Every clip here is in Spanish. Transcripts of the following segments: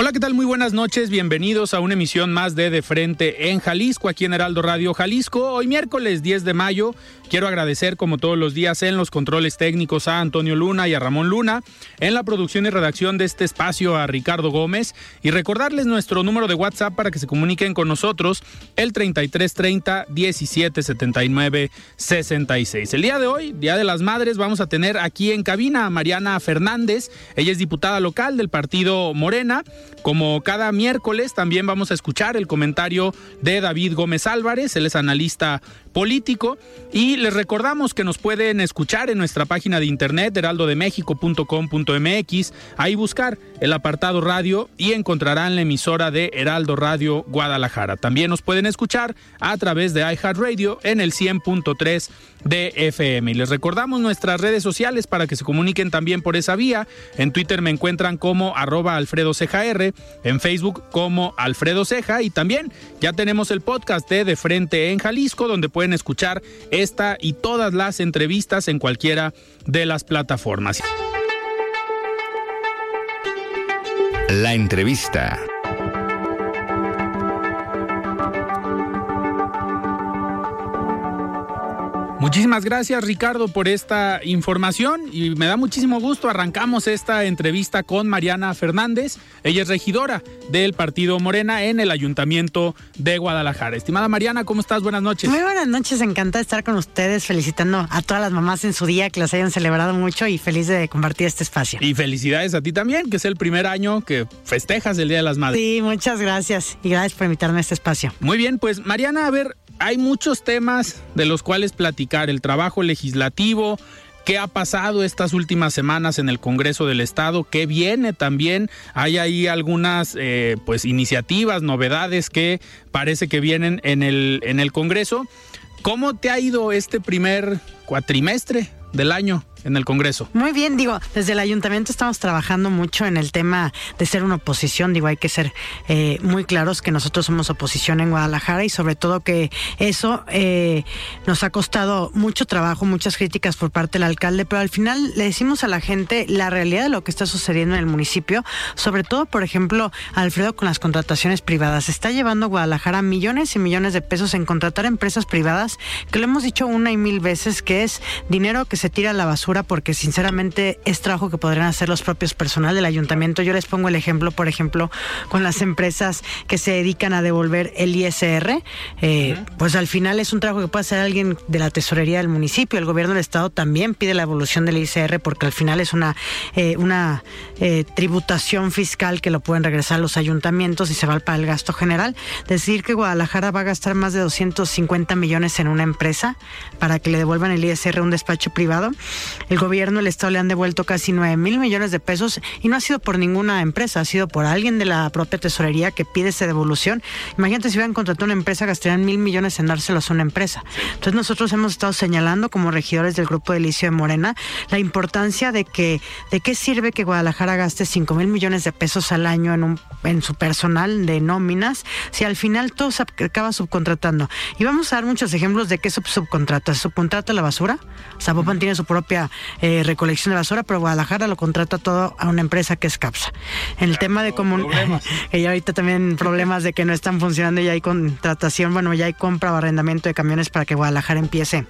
Hola, ¿qué tal? Muy buenas noches. Bienvenidos a una emisión más de De Frente en Jalisco, aquí en Heraldo Radio Jalisco. Hoy miércoles 10 de mayo. Quiero agradecer, como todos los días, en los controles técnicos a Antonio Luna y a Ramón Luna, en la producción y redacción de este espacio a Ricardo Gómez y recordarles nuestro número de WhatsApp para que se comuniquen con nosotros, el 3330 1779 66. El día de hoy, Día de las Madres, vamos a tener aquí en cabina a Mariana Fernández. Ella es diputada local del partido Morena. Como cada miércoles, también vamos a escuchar el comentario de David Gómez Álvarez, él es analista político. Y les recordamos que nos pueden escuchar en nuestra página de internet heraldodemexico.com.mx, ahí buscar el apartado radio y encontrarán la emisora de Heraldo Radio Guadalajara. También nos pueden escuchar a través de iHeartRadio en el 100.3 de FM. Y les recordamos nuestras redes sociales para que se comuniquen también por esa vía. En Twitter me encuentran como arroba Alfredo R, en Facebook como Alfredo Ceja y también ya tenemos el podcast de De Frente en Jalisco donde pueden escuchar esta y todas las entrevistas en cualquiera de las plataformas. La entrevista. Muchísimas gracias Ricardo por esta información y me da muchísimo gusto. Arrancamos esta entrevista con Mariana Fernández. Ella es regidora del Partido Morena en el Ayuntamiento de Guadalajara. Estimada Mariana, ¿cómo estás? Buenas noches. Muy buenas noches, encantada de estar con ustedes, felicitando a todas las mamás en su día, que las hayan celebrado mucho y feliz de compartir este espacio. Y felicidades a ti también, que es el primer año que festejas el Día de las Madres. Sí, muchas gracias y gracias por invitarme a este espacio. Muy bien, pues Mariana, a ver, hay muchos temas de los cuales platicar, el trabajo legislativo, qué ha pasado estas últimas semanas en el Congreso del Estado, qué viene también. Hay ahí algunas eh, pues iniciativas, novedades que parece que vienen en el, en el Congreso. ¿Cómo te ha ido este primer cuatrimestre del año? En el Congreso. Muy bien, digo, desde el ayuntamiento estamos trabajando mucho en el tema de ser una oposición, digo, hay que ser eh, muy claros que nosotros somos oposición en Guadalajara y sobre todo que eso eh, nos ha costado mucho trabajo, muchas críticas por parte del alcalde, pero al final le decimos a la gente la realidad de lo que está sucediendo en el municipio, sobre todo, por ejemplo, Alfredo con las contrataciones privadas. Está llevando Guadalajara millones y millones de pesos en contratar empresas privadas, que lo hemos dicho una y mil veces, que es dinero que se tira a la basura porque sinceramente es trabajo que podrían hacer los propios personal del ayuntamiento. Yo les pongo el ejemplo, por ejemplo, con las empresas que se dedican a devolver el ISR, eh, pues al final es un trabajo que puede hacer alguien de la tesorería del municipio. El gobierno del estado también pide la evolución del ISR porque al final es una, eh, una eh, tributación fiscal que lo pueden regresar los ayuntamientos y se va para el gasto general. Decir que Guadalajara va a gastar más de 250 millones en una empresa para que le devuelvan el ISR a un despacho privado el gobierno, el Estado le han devuelto casi 9 mil millones de pesos y no ha sido por ninguna empresa, ha sido por alguien de la propia tesorería que pide esa devolución. Imagínate si hubieran contratado una empresa, gastarían mil millones en dárselos a una empresa. Entonces nosotros hemos estado señalando como regidores del grupo de Licio de Morena la importancia de que, de qué sirve que Guadalajara gaste 5 mil millones de pesos al año en, un, en su personal de nóminas si al final todo se acaba subcontratando. Y vamos a dar muchos ejemplos de qué subcontrata. subcontrata la basura? Zapopan tiene su propia eh, recolección de basura, pero Guadalajara lo contrata todo a una empresa que es CAPSA. El tema de cómo y ahorita también problemas de que no están funcionando, ya hay contratación, bueno, ya hay compra o arrendamiento de camiones para que Guadalajara empiece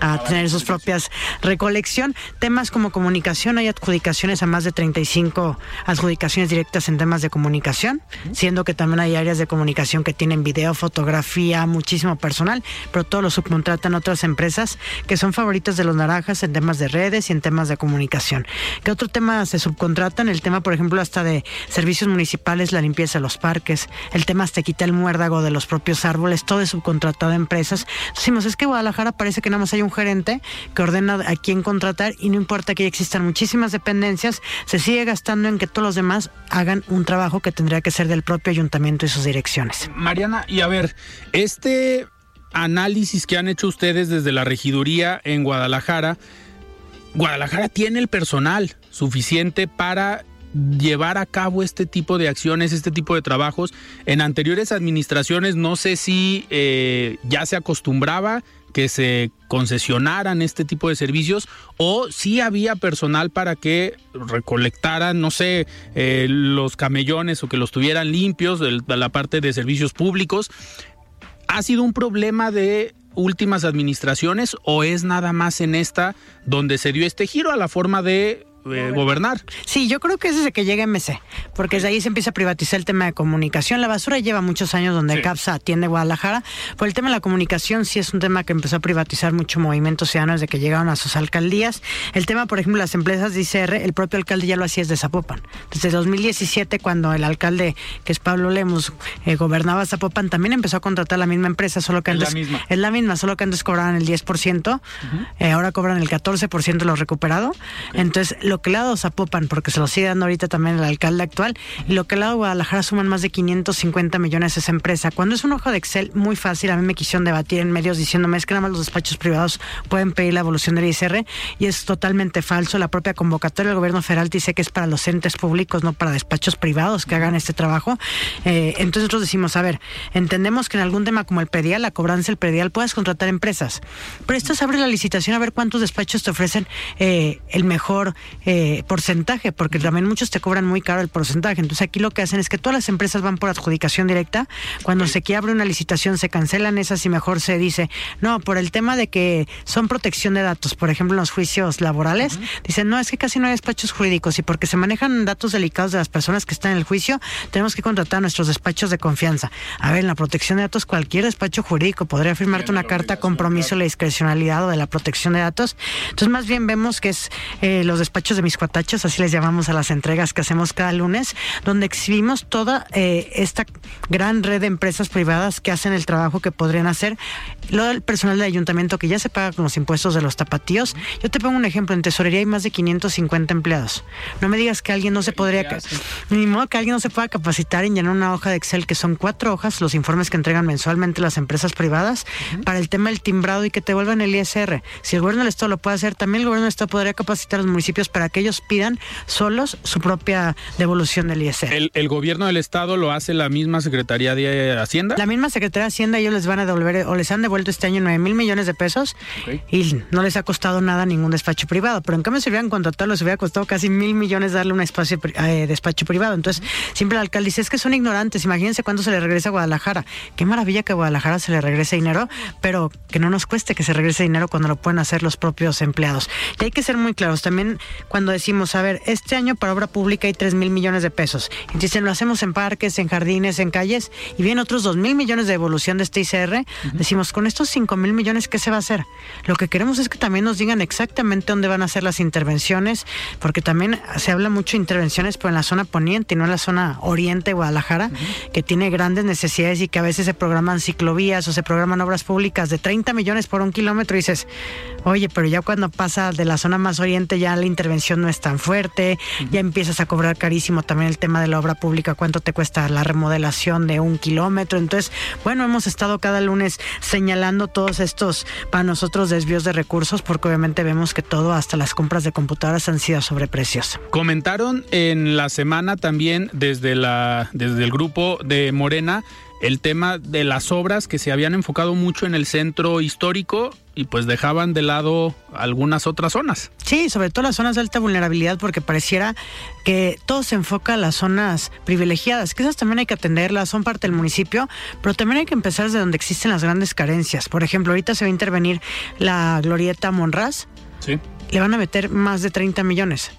a tener sus propias recolección. Temas como comunicación, hay adjudicaciones a más de 35 adjudicaciones directas en temas de comunicación, siendo que también hay áreas de comunicación que tienen video, fotografía, muchísimo personal, pero todos lo subcontratan otras empresas que son favoritas de los naranjas en temas de redes y en temas de comunicación. ¿Qué otro tema se subcontratan? El tema, por ejemplo, hasta de servicios municipales, la limpieza de los parques, el tema hasta quita el muérdago de los propios árboles, todo es subcontratado a empresas. Decimos, es que Guadalajara parece que nada más hay un gerente que ordena a quién contratar y no importa que existan muchísimas dependencias, se sigue gastando en que todos los demás hagan un trabajo que tendría que ser del propio ayuntamiento y sus direcciones. Mariana, y a ver, este análisis que han hecho ustedes desde la regiduría en Guadalajara, Guadalajara tiene el personal suficiente para llevar a cabo este tipo de acciones, este tipo de trabajos. En anteriores administraciones no sé si eh, ya se acostumbraba que se concesionaran este tipo de servicios o si había personal para que recolectaran, no sé, eh, los camellones o que los tuvieran limpios de la parte de servicios públicos. ¿Ha sido un problema de últimas administraciones o es nada más en esta donde se dio este giro a la forma de eh, gobernar. Sí, yo creo que es desde que llega MC, porque desde ahí se empieza a privatizar el tema de comunicación. La basura lleva muchos años donde CAPSA atiende Guadalajara, pero el tema de la comunicación sí es un tema que empezó a privatizar mucho movimiento ciudadano desde que llegaron a sus alcaldías. El tema, por ejemplo, las empresas de ICR, el propio alcalde ya lo hacía desde Zapopan. Desde 2017, cuando el alcalde, que es Pablo Lemos, eh, gobernaba Zapopan, también empezó a contratar la misma empresa, solo que antes... Es la misma. Es la misma, solo que antes cobraban el 10%, eh, ahora cobran el 14% lo recuperado. Entonces, lo que ha dado Zapopan, porque se lo sigue dando ahorita también el alcalde actual, y lo que le ha dado Guadalajara suman más de 550 millones esa empresa. Cuando es un ojo de Excel muy fácil, a mí me quisieron debatir en medios diciéndome es que nada más los despachos privados pueden pedir la evolución del ISR, y es totalmente falso. La propia convocatoria del gobierno federal dice que es para los entes públicos, no para despachos privados que hagan este trabajo. Eh, entonces nosotros decimos, a ver, entendemos que en algún tema como el predial, la cobranza del predial, puedes contratar empresas, pero esto es abrir la licitación a ver cuántos despachos te ofrecen eh, el mejor porcentaje, porque también muchos te cobran muy caro el porcentaje. Entonces aquí lo que hacen es que todas las empresas van por adjudicación directa. Cuando se quiere abrir una licitación se cancelan esas y mejor se dice, no, por el tema de que son protección de datos, por ejemplo en los juicios laborales, dicen, no, es que casi no hay despachos jurídicos y porque se manejan datos delicados de las personas que están en el juicio, tenemos que contratar a nuestros despachos de confianza. A ver, en la protección de datos, cualquier despacho jurídico podría firmarte una carta compromiso de la discrecionalidad o de la protección de datos. Entonces, más bien vemos que es eh, los despachos de mis cuatachos, así les llamamos a las entregas que hacemos cada lunes, donde exhibimos toda eh, esta gran red de empresas privadas que hacen el trabajo que podrían hacer. Lo del personal del ayuntamiento que ya se paga con los impuestos de los tapatíos. Yo te pongo un ejemplo, en tesorería hay más de 550 empleados. No me digas que alguien no se podría, ni modo que alguien no se pueda capacitar en llenar una hoja de Excel que son cuatro hojas, los informes que entregan mensualmente las empresas privadas, para el tema del timbrado y que te vuelvan el ISR. Si el gobierno del Estado lo puede hacer, también el gobierno del Estado podría capacitar a los municipios para que ellos pidan solos su propia devolución del ISR. ¿El, el gobierno del estado lo hace la misma Secretaría de Hacienda? La misma Secretaría de Hacienda, ellos les van a devolver o les han devuelto este año 9 mil millones de pesos y no les ha costado nada ningún despacho privado. Pero en cambio, si hubieran contratado, les hubiera costado casi mil millones darle un espacio eh, despacho privado. Entonces, siempre el alcalde dice: es que son ignorantes. Imagínense cuándo se le regresa a Guadalajara. Qué maravilla que a Guadalajara se le regrese dinero, pero que no nos cueste que se regrese dinero cuando lo pueden hacer los propios empleados. Y hay que ser muy claros. También cuando decimos, a ver, este año para obra pública hay 3 mil millones de pesos. Y dicen, lo hacemos en parques, en jardines, en calles, y vienen otros 2 mil millones de devolución de este ICR. Decimos, con estos 5 mil millones, ¿qué se va a hacer? Lo que queremos es que también nos digan exactamente dónde van a hacer las intervenciones, porque también se habla mucho de intervenciones, pero en la zona poniente, no en la zona oriente de Guadalajara, que tiene grandes necesidades y que a veces se programan ciclovías o se programan obras públicas de 30 millones por un kilómetro y dices, oye, pero ya cuando pasa de la zona más oriente ya la intervención no es tan fuerte, ya empiezas a cobrar carísimo también el tema de la obra pública, cuánto te cuesta la remodelación de un kilómetro. Entonces, bueno, hemos estado cada lunes señalando todos estos para nosotros desvíos de recursos, porque obviamente vemos que todo, hasta las compras de computadoras han sido sobreprecios. Comentaron en la semana también desde la desde el grupo de Morena el tema de las obras que se habían enfocado mucho en el centro histórico y pues dejaban de lado algunas otras zonas. Sí, sobre todo las zonas de alta vulnerabilidad porque pareciera que todo se enfoca a las zonas privilegiadas, que esas también hay que atenderlas, son parte del municipio, pero también hay que empezar desde donde existen las grandes carencias. Por ejemplo, ahorita se va a intervenir la glorieta Monraz. Sí. Le van a meter más de 30 millones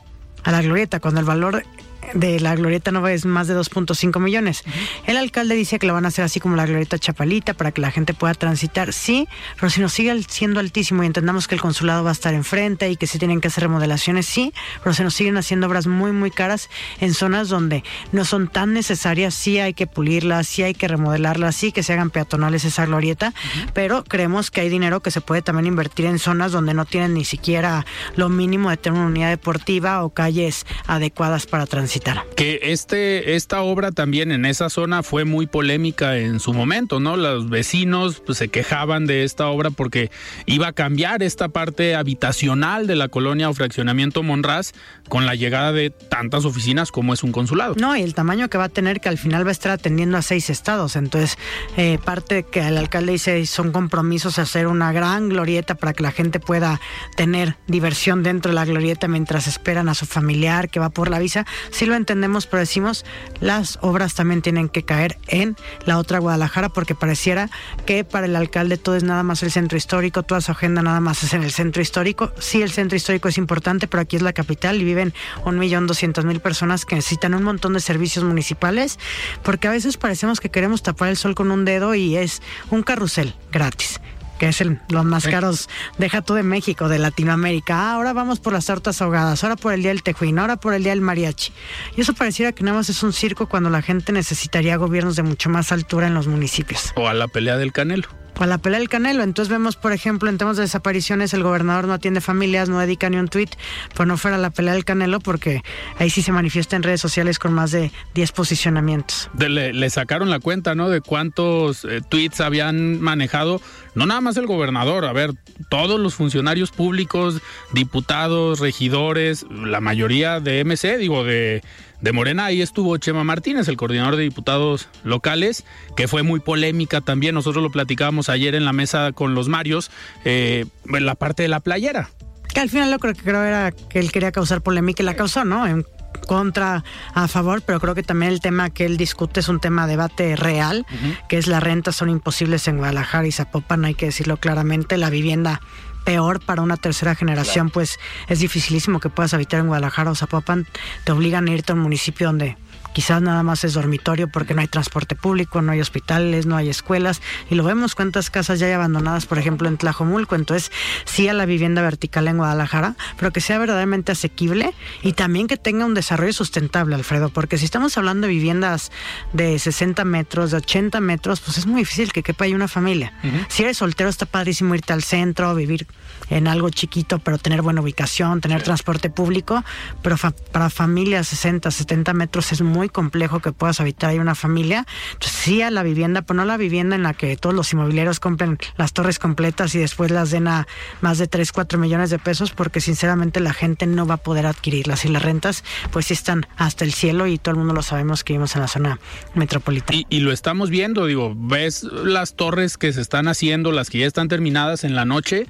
a la glorieta, cuando el valor de la Glorieta Nova es más de 2.5 millones. El alcalde dice que lo van a hacer así como la Glorieta Chapalita para que la gente pueda transitar. Sí, pero si nos sigue siendo altísimo y entendamos que el consulado va a estar enfrente y que se tienen que hacer remodelaciones, sí, pero se nos siguen haciendo obras muy, muy caras en zonas donde no son tan necesarias. Sí hay que pulirlas, sí hay que remodelarlas, sí que se hagan peatonales esa glorieta, pero creemos que hay dinero que se puede también invertir en zonas donde no tienen ni siquiera lo mínimo de tener una unidad deportiva o calles adecuadas para transitar. Que este, esta obra también en esa zona fue muy polémica en su momento, ¿no? Los vecinos pues, se quejaban de esta obra porque iba a cambiar esta parte habitacional de la colonia o fraccionamiento Monraz con la llegada de tantas oficinas como es un consulado. No, y el tamaño que va a tener que al final va a estar atendiendo a seis estados. Entonces, eh, parte que el alcalde dice son compromisos hacer una gran glorieta para que la gente pueda tener diversión dentro de la glorieta mientras esperan a su familiar que va por la visa sí lo entendemos, pero decimos las obras también tienen que caer en la otra Guadalajara porque pareciera que para el alcalde todo es nada más el centro histórico, toda su agenda nada más es en el centro histórico. Sí, el centro histórico es importante, pero aquí es la capital y viven un millón doscientos mil personas que necesitan un montón de servicios municipales porque a veces parecemos que queremos tapar el sol con un dedo y es un carrusel gratis que es el, los más caros, deja tú de México, de Latinoamérica. Ah, ahora vamos por las tortas ahogadas, ahora por el día del tejuín, ahora por el día del mariachi. Y eso pareciera que nada más es un circo cuando la gente necesitaría gobiernos de mucho más altura en los municipios. O a la pelea del Canelo a la pelea del Canelo. Entonces vemos, por ejemplo, en temas de desapariciones, el gobernador no atiende familias, no dedica ni un tuit, pues no fuera la pelea del Canelo, porque ahí sí se manifiesta en redes sociales con más de 10 posicionamientos. le, sacaron la cuenta, ¿no? De cuántos eh, tweets habían manejado, no nada más el gobernador, a ver, todos los funcionarios públicos, diputados, regidores, la mayoría de MC, digo, de de Morena. Ahí estuvo Chema Martínez, el coordinador de diputados locales, que fue muy polémica también. Nosotros lo platicábamos ayer en la mesa con los Marios, eh, en la parte de la playera. Que al final lo creo que creo era que él quería causar polémica y la causó, ¿no? En contra, a favor, pero creo que también el tema que él discute es un tema de debate real, que es las rentas son imposibles en Guadalajara y Zapopan, hay que decirlo claramente, la vivienda peor para una tercera generación, pues es dificilísimo que puedas habitar en Guadalajara o Zapopan, te obligan a irte a un municipio donde quizás nada más es dormitorio porque no hay transporte público, no hay hospitales, no hay escuelas y lo vemos cuántas casas ya hay abandonadas, por ejemplo, en Tlajomulco. Entonces, sí a la vivienda vertical en Guadalajara, pero que sea verdaderamente asequible y también que tenga un desarrollo sustentable, Alfredo, porque si estamos hablando de viviendas de 60 metros, de 80 metros, pues es muy difícil que quepa ahí una familia. Si eres soltero, está padrísimo irte al centro, vivir en algo chiquito, pero tener buena ubicación, tener transporte público, pero para familias 60, 70 metros es muy complejo que puedas habitar ahí una familia. Entonces, sí a la vivienda, pero no la vivienda en la que todos los inmobiliarios compren las torres completas y después las den a más de 3, 4 millones de pesos, porque sinceramente la gente no va a poder adquirirlas. Y las rentas, pues sí están hasta el cielo y todo el mundo lo sabemos que vivimos en la zona metropolitana. Y, y lo estamos viendo, digo, ves las torres que se están haciendo, las que ya están terminadas en la noche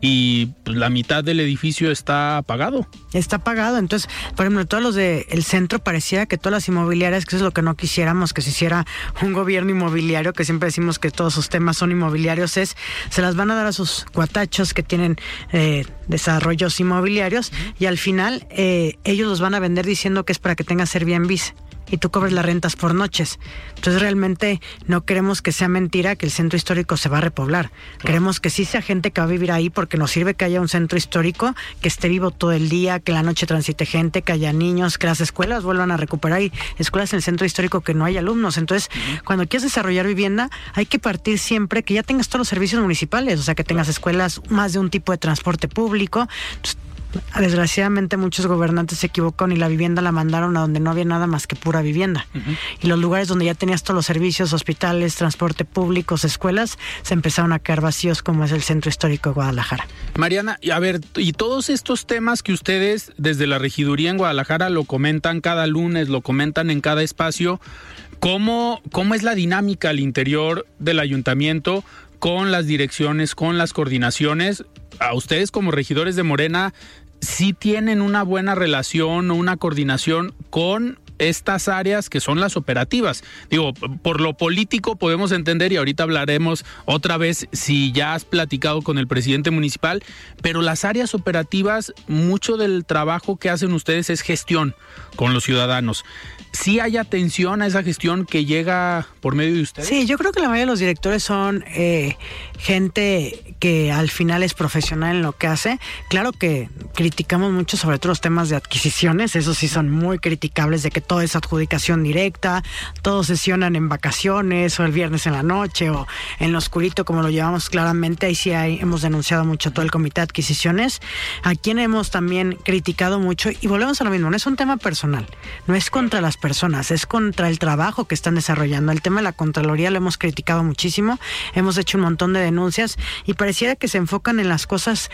y pues, la mitad del edificio está apagado. Está apagado, entonces, por ejemplo, todos los del centro parecía que todas las inmobiliarias, que eso es lo que no quisiéramos, que se hiciera un gobierno inmobiliario, que siempre decimos que todos sus temas son inmobiliarios, es, se las van a dar a sus cuatachos que tienen eh, desarrollos inmobiliarios y al final eh, ellos los van a vender diciendo que es para que tengas Airbnb y tú cobres las rentas por noches. Entonces realmente no queremos que sea mentira que el centro histórico se va a repoblar. Queremos que sí sea gente que va a vivir ahí porque nos sirve que haya un centro histórico que esté vivo todo el día, que la noche transite gente, que haya niños, que las escuelas vuelvan a recuperar. y escuelas en el centro histórico que no hay alumnos. Entonces, cuando quieres desarrollar vivienda, hay que partir siempre que ya tengas todos los servicios municipales, o sea, que tengas escuelas, más de un tipo de transporte público. Desgraciadamente muchos gobernantes se equivocaron y la vivienda la mandaron a donde no había nada más que pura vivienda. Y los lugares donde ya tenías todos los servicios, hospitales, transporte públicos, escuelas, se empezaron a quedar vacíos como es el centro histórico de Guadalajara. Mariana, a ver, y todos estos temas que ustedes desde la regiduría en Guadalajara lo comentan cada lunes, lo comentan en cada espacio, ¿cómo, cómo es la dinámica al interior del ayuntamiento? con las direcciones, con las coordinaciones. A ustedes como regidores de Morena, sí tienen una buena relación o una coordinación con estas áreas que son las operativas. Digo, por lo político podemos entender y ahorita hablaremos otra vez si ya has platicado con el presidente municipal, pero las áreas operativas, mucho del trabajo que hacen ustedes es gestión con los ciudadanos sí hay atención a esa gestión que llega por medio de ustedes? Sí, yo creo que la mayoría de los directores son eh, gente que al final es profesional en lo que hace. Claro que criticamos mucho sobre todo los temas de adquisiciones, esos sí son muy criticables de que todo es adjudicación directa, todos sesionan en vacaciones o el viernes en la noche o en lo oscurito como lo llevamos claramente, ahí sí hay, hemos denunciado mucho todo el comité de adquisiciones, a quien hemos también criticado mucho y volvemos a lo mismo, no es un tema personal, no es contra las personas, es contra el trabajo que están desarrollando. El tema de la Contraloría lo hemos criticado muchísimo, hemos hecho un montón de denuncias y pareciera que se enfocan en las cosas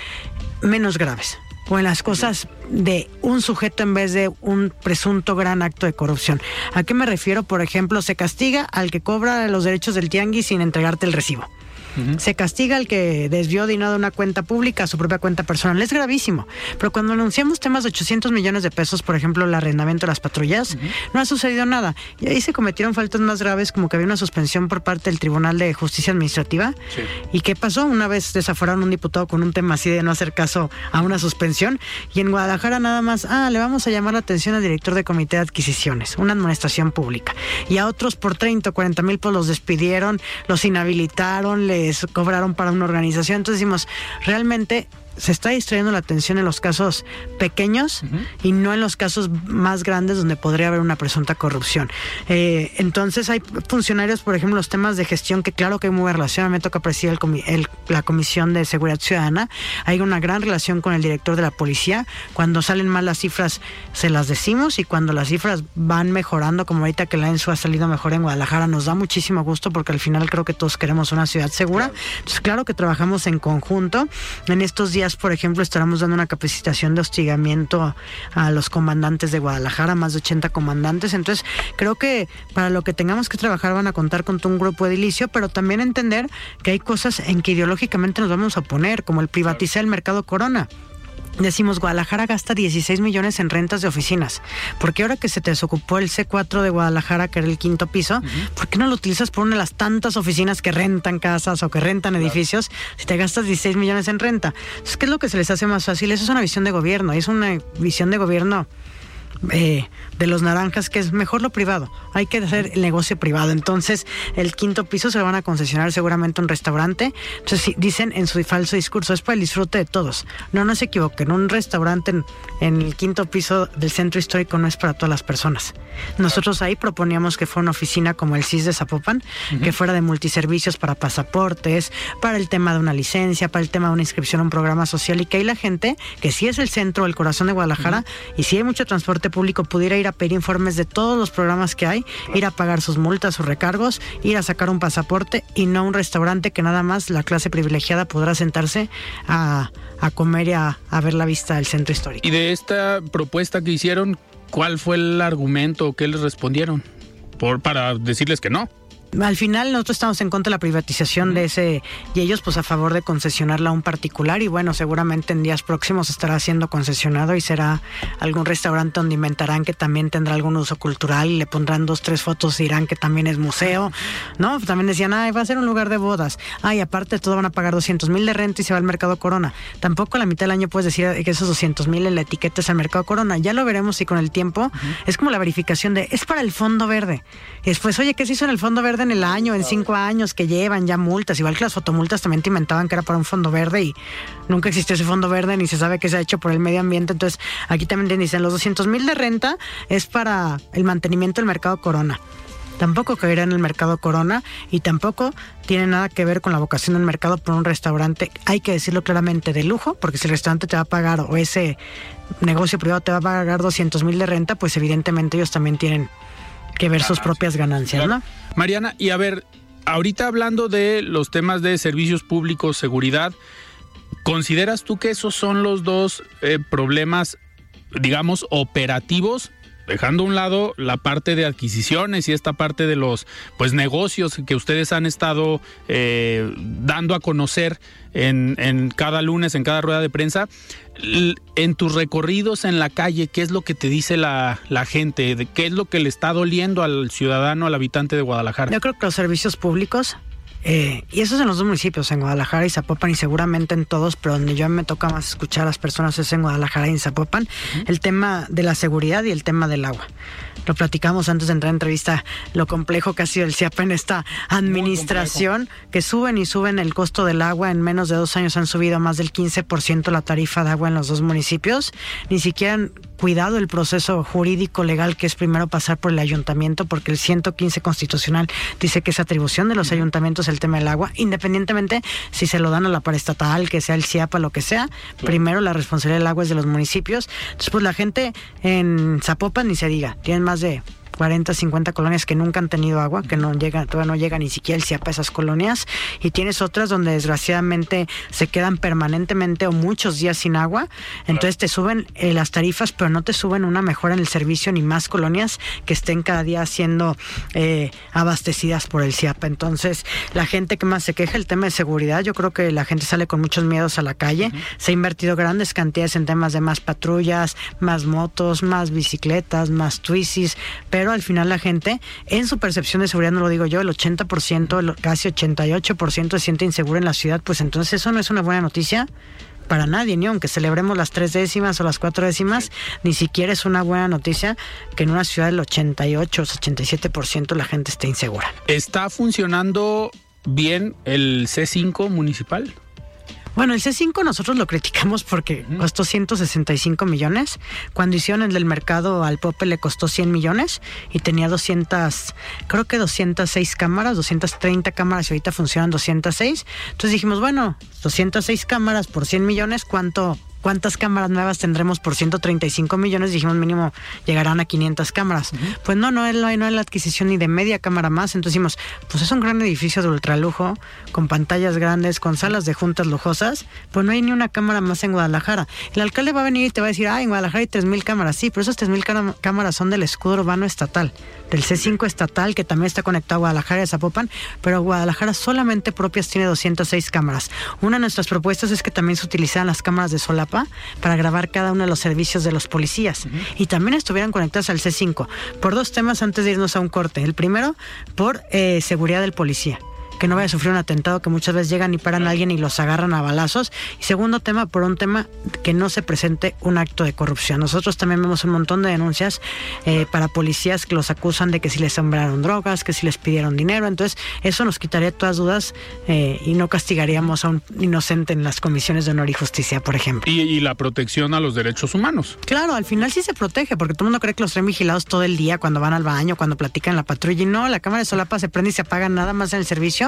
menos graves o en las cosas de un sujeto en vez de un presunto gran acto de corrupción. ¿A qué me refiero? Por ejemplo, se castiga al que cobra los derechos del tianguis sin entregarte el recibo. Se castiga al que desvió dinero de una cuenta pública a su propia cuenta personal. Es gravísimo. Pero cuando anunciamos temas de 800 millones de pesos, por ejemplo, el arrendamiento de las patrullas, no ha sucedido nada. Y ahí se cometieron faltas más graves, como que había una suspensión por parte del Tribunal de Justicia Administrativa. ¿Y qué pasó? Una vez desaforaron un diputado con un tema así de no hacer caso a una suspensión. Y en Guadalajara nada más, ah, le vamos a llamar la atención al director de comité de adquisiciones, una administración pública. Y a otros por 30 o 40 mil pues los despidieron, los inhabilitaron, le cobraron para una organización. Entonces decimos, realmente se está distrayendo la atención en los casos pequeños y no en los casos más grandes donde podría haber una presunta corrupción. Eh, entonces hay funcionarios, por ejemplo, los temas de gestión que claro que hay muy buena relación. Me toca presidir la Comisión de Seguridad Ciudadana. Hay una gran relación con el director de la policía. Cuando salen mal las cifras se las decimos y cuando las cifras van mejorando, como ahorita que la ENSU ha salido mejor en Guadalajara, nos da muchísimo gusto porque al final creo que todos queremos una ciudad segura. Entonces claro que trabajamos en conjunto. En estos días por ejemplo, estaremos dando una capacitación de hostigamiento a los comandantes de Guadalajara, más de 80 comandantes. Entonces, creo que para lo que tengamos que trabajar van a contar con un grupo edilicio, pero también entender que hay cosas en que ideológicamente nos vamos a oponer, como el privatizar el mercado corona. Decimos, Guadalajara gasta 16 millones en rentas de oficinas. porque ahora que se te desocupó el C4 de Guadalajara, que era el quinto piso, ¿por qué no lo utilizas por una de las tantas oficinas que rentan casas o que rentan edificios si te gastas 16 millones en renta? Entonces, ¿qué es lo que se les hace más fácil? Eso es una visión de gobierno, es una visión de gobierno eh, de los naranjas, que es mejor lo privado. Hay que hacer el negocio privado. Entonces, el quinto piso se lo van a concesionar seguramente un restaurante. Entonces, dicen en su falso discurso, es para el disfrute de todos. No, no se equivoquen. Un restaurante en, el quinto piso del centro histórico no es para todas las personas. Nosotros ahí proponíamos que fuera una oficina como el CIS de Zapopan, que fuera de multiservicios para pasaportes, para el tema de una licencia, para el tema de una inscripción a un programa social y que ahí la gente, que sí es el centro, el corazón de Guadalajara, y si hay mucho transporte público pudiera ir a pedir informes de todos los programas que hay, ir a pagar sus multas, sus recargos, ir a sacar un pasaporte y no un restaurante que nada más la clase privilegiada podrá sentarse a, comer y a, ver la vista del centro histórico. Y de esta propuesta que hicieron, ¿cuál fue el argumento que les respondieron? Por, para decirles que no al final nosotros estamos en contra de la privatización de ese y ellos pues a favor de concesionarla a un particular y bueno, seguramente en días próximos estará siendo concesionado y será algún restaurante donde inventarán que también tendrá algún uso cultural y le pondrán dos, tres fotos y dirán que también es museo, ¿no? También decían, ay, va a ser un lugar de bodas. Ay, aparte de todo van a pagar 200 mil de renta y se va al mercado Corona. Tampoco a la mitad del año puedes decir que esos 200 mil en la etiqueta es al mercado Corona. Ya lo veremos y con el tiempo es como la verificación de, es para el fondo verde. Y después, oye, ¿qué se hizo en el fondo verde? En el año, en cinco años que llevan ya multas, igual que las fotomultas también te inventaban que era para un fondo verde y nunca existió ese fondo verde ni se sabe que se ha hecho por el medio ambiente. Entonces aquí también te dicen los 200 mil de renta es para el mantenimiento del mercado Corona. Tampoco caerá en el mercado Corona y tampoco tiene nada que ver con la vocación del mercado por un restaurante. Hay que decirlo claramente de lujo, porque si el restaurante te va a pagar o ese negocio privado te va a pagar 200 mil de renta, pues evidentemente ellos también tienen que ver sus propias ganancias, ¿no? Mariana, y a ver, ahorita hablando de los temas de servicios públicos, seguridad, ¿consideras tú que esos son los dos eh, problemas, digamos, operativos dejando a un lado la parte de adquisiciones y esta parte de los pues negocios que ustedes han estado eh, dando a conocer en, en, cada lunes, en cada rueda de prensa, en tus recorridos en la calle, ¿qué es lo que te dice la, la gente? ¿Qué es lo que le está doliendo al ciudadano, al habitante de Guadalajara? Yo creo que los servicios públicos eh, y eso es en los dos municipios, en Guadalajara y Zapopan, y seguramente en todos, pero donde yo me toca más escuchar a las personas es en Guadalajara y en Zapopan, el tema de la seguridad y el tema del agua. Lo platicamos antes de entrar en entrevista, lo complejo que ha sido el CIAPA en esta administración, que suben y suben el costo del agua. En menos de dos años han subido más del 15% la tarifa de agua en los dos municipios. Ni siquiera cuidado el proceso jurídico legal que es primero pasar por el ayuntamiento, porque el 115 constitucional dice que es atribución de los ayuntamientos el tema del agua, independientemente si se lo dan a la paraestatal, que sea el CIAPA, lo que sea, primero la responsabilidad del agua es de los municipios. Entonces, pues la gente en Zapopan ni se diga, tienen más de 40, 50 colonias que nunca han tenido agua, que no llegan, todavía no llega ni siquiera el CIAPA a esas colonias, y tienes otras donde desgraciadamente se quedan permanentemente o muchos días sin agua, entonces te suben eh, las tarifas, pero no te suben una mejora en el servicio ni más colonias que estén cada día siendo eh, abastecidas por el CIAPA. Entonces, la gente que más se queja, el tema de seguridad, yo creo que la gente sale con muchos miedos a la calle, se ha invertido grandes cantidades en temas de más patrullas, más motos, más bicicletas, más twisis, pero al final la gente, en su percepción de seguridad, no lo digo yo, el 80%, el casi 88% se siente inseguro en la ciudad, pues entonces eso no es una buena noticia para nadie, ni aunque celebremos las tres décimas o las cuatro décimas, ni siquiera es una buena noticia que en una ciudad del 88 o 87% la gente esté insegura. ¿Está funcionando bien el C5 municipal? Bueno, el C5 nosotros lo criticamos porque costó 165 millones. Cuando hicieron el del mercado al Pope le costó 100 millones y tenía 200, creo que 206 cámaras, 230 cámaras y ahorita funcionan 206. Entonces dijimos, bueno, 206 cámaras por 100 millones, ¿cuánto ¿Cuántas cámaras nuevas tendremos por 135 millones? Dijimos mínimo llegarán a 500 cámaras. Pues no, no, no hay, no hay la adquisición ni de media cámara más. Entonces dijimos, pues es un gran edificio de ultralujo, con pantallas grandes, con salas de juntas lujosas, pues no hay ni una cámara más en Guadalajara. El alcalde va a venir y te va a decir, ah, en Guadalajara hay 3.000 cámaras. Sí, pero esas 3.000 cámaras son del escudo urbano estatal del C5 estatal, que también está conectado a Guadalajara y Zapopan, pero Guadalajara solamente propias tiene 206 cámaras. Una de nuestras propuestas es que también se utilizaran las cámaras de solapa para grabar cada uno de los servicios de los policías y también estuvieran conectadas al C5 por dos temas antes de irnos a un corte. El primero, por eh, seguridad del policía que no vaya a sufrir un atentado que muchas veces llegan y paran a alguien y los agarran a balazos. Y segundo tema, por un tema que no se presente un acto de corrupción. Nosotros también vemos un montón de denuncias eh, para policías que los acusan de que si les sembraron drogas, que si les pidieron dinero. Entonces, eso nos quitaría todas dudas eh, y no castigaríamos a un inocente en las comisiones de honor y justicia, por ejemplo. Y, y, la protección a los derechos humanos. Claro, al final sí se protege, porque todo el mundo cree que los traen vigilados todo el día cuando van al baño, cuando platican la patrulla. Y no, la cámara de solapa se prende y se apaga nada más en el servicio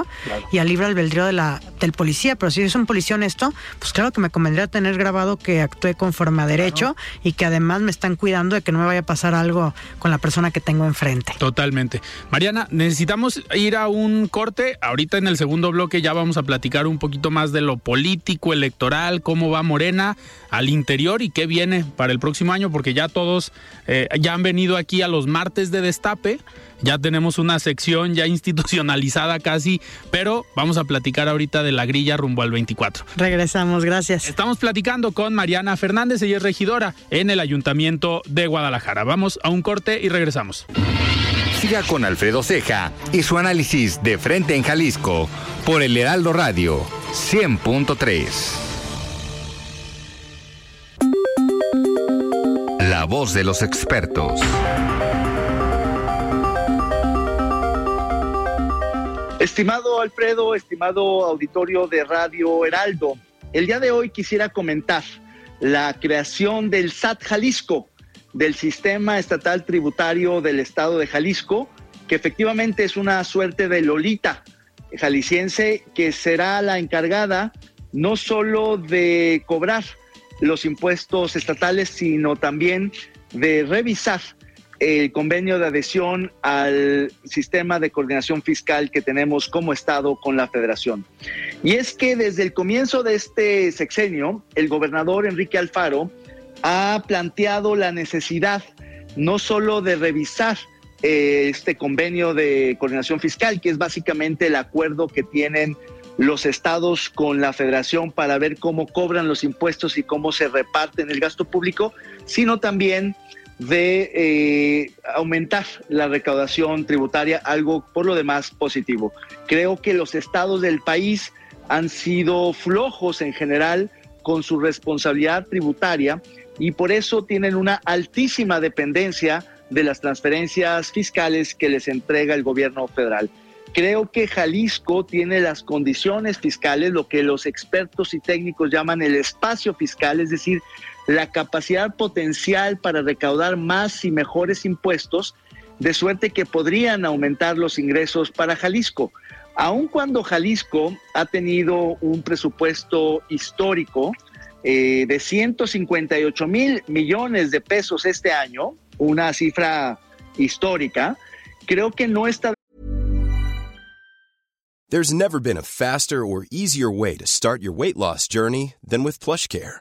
y al libre albedrío de la, del policía. Pero si es un policía honesto, pues claro que me convendría tener grabado que actúe conforme a derecho y que además me están cuidando de que no me vaya a pasar algo con la persona que tengo enfrente. Totalmente. Mariana, necesitamos ir a un corte. Ahorita en el segundo bloque ya vamos a platicar un poquito más de lo político, electoral, cómo va Morena al interior y qué viene para el próximo año, porque ya todos eh, ya han venido aquí a los martes de destape ya tenemos una sección ya institucionalizada casi, pero vamos a platicar ahorita de la grilla rumbo al 24. Regresamos, gracias. Estamos platicando con Mariana Fernández, ella es regidora en el Ayuntamiento de Guadalajara. Vamos a un corte y regresamos. Siga con Alfredo Ceja y su análisis de frente en Jalisco por el Heraldo Radio 100.3. La voz de los expertos. Estimado Alfredo, estimado auditorio de Radio Heraldo, el día de hoy quisiera comentar la creación del SAT Jalisco, del Sistema Estatal Tributario del Estado de Jalisco, que efectivamente es una suerte de Lolita jalisciense que será la encargada no solo de cobrar los impuestos estatales, sino también de revisar el convenio de adhesión al sistema de coordinación fiscal que tenemos como Estado con la Federación. Y es que desde el comienzo de este sexenio, el gobernador Enrique Alfaro ha planteado la necesidad no solo de revisar eh, este convenio de coordinación fiscal, que es básicamente el acuerdo que tienen los estados con la federación para ver cómo cobran los impuestos y cómo se reparten el gasto público, sino también de eh, aumentar la recaudación tributaria, algo por lo demás positivo. Creo que los estados del país han sido flojos en general con su responsabilidad tributaria y por eso tienen una altísima dependencia de las transferencias fiscales que les entrega el gobierno federal. Creo que Jalisco tiene las condiciones fiscales, lo que los expertos y técnicos llaman el espacio fiscal, es decir, la capacidad potencial para recaudar más y mejores impuestos, de suerte que podrían aumentar los ingresos para Jalisco. Aun cuando Jalisco ha tenido un presupuesto histórico eh, de 158 mil millones de pesos este año, una cifra histórica, creo que no está. There's never been a faster or easier way to start your weight loss journey than with PlushCare.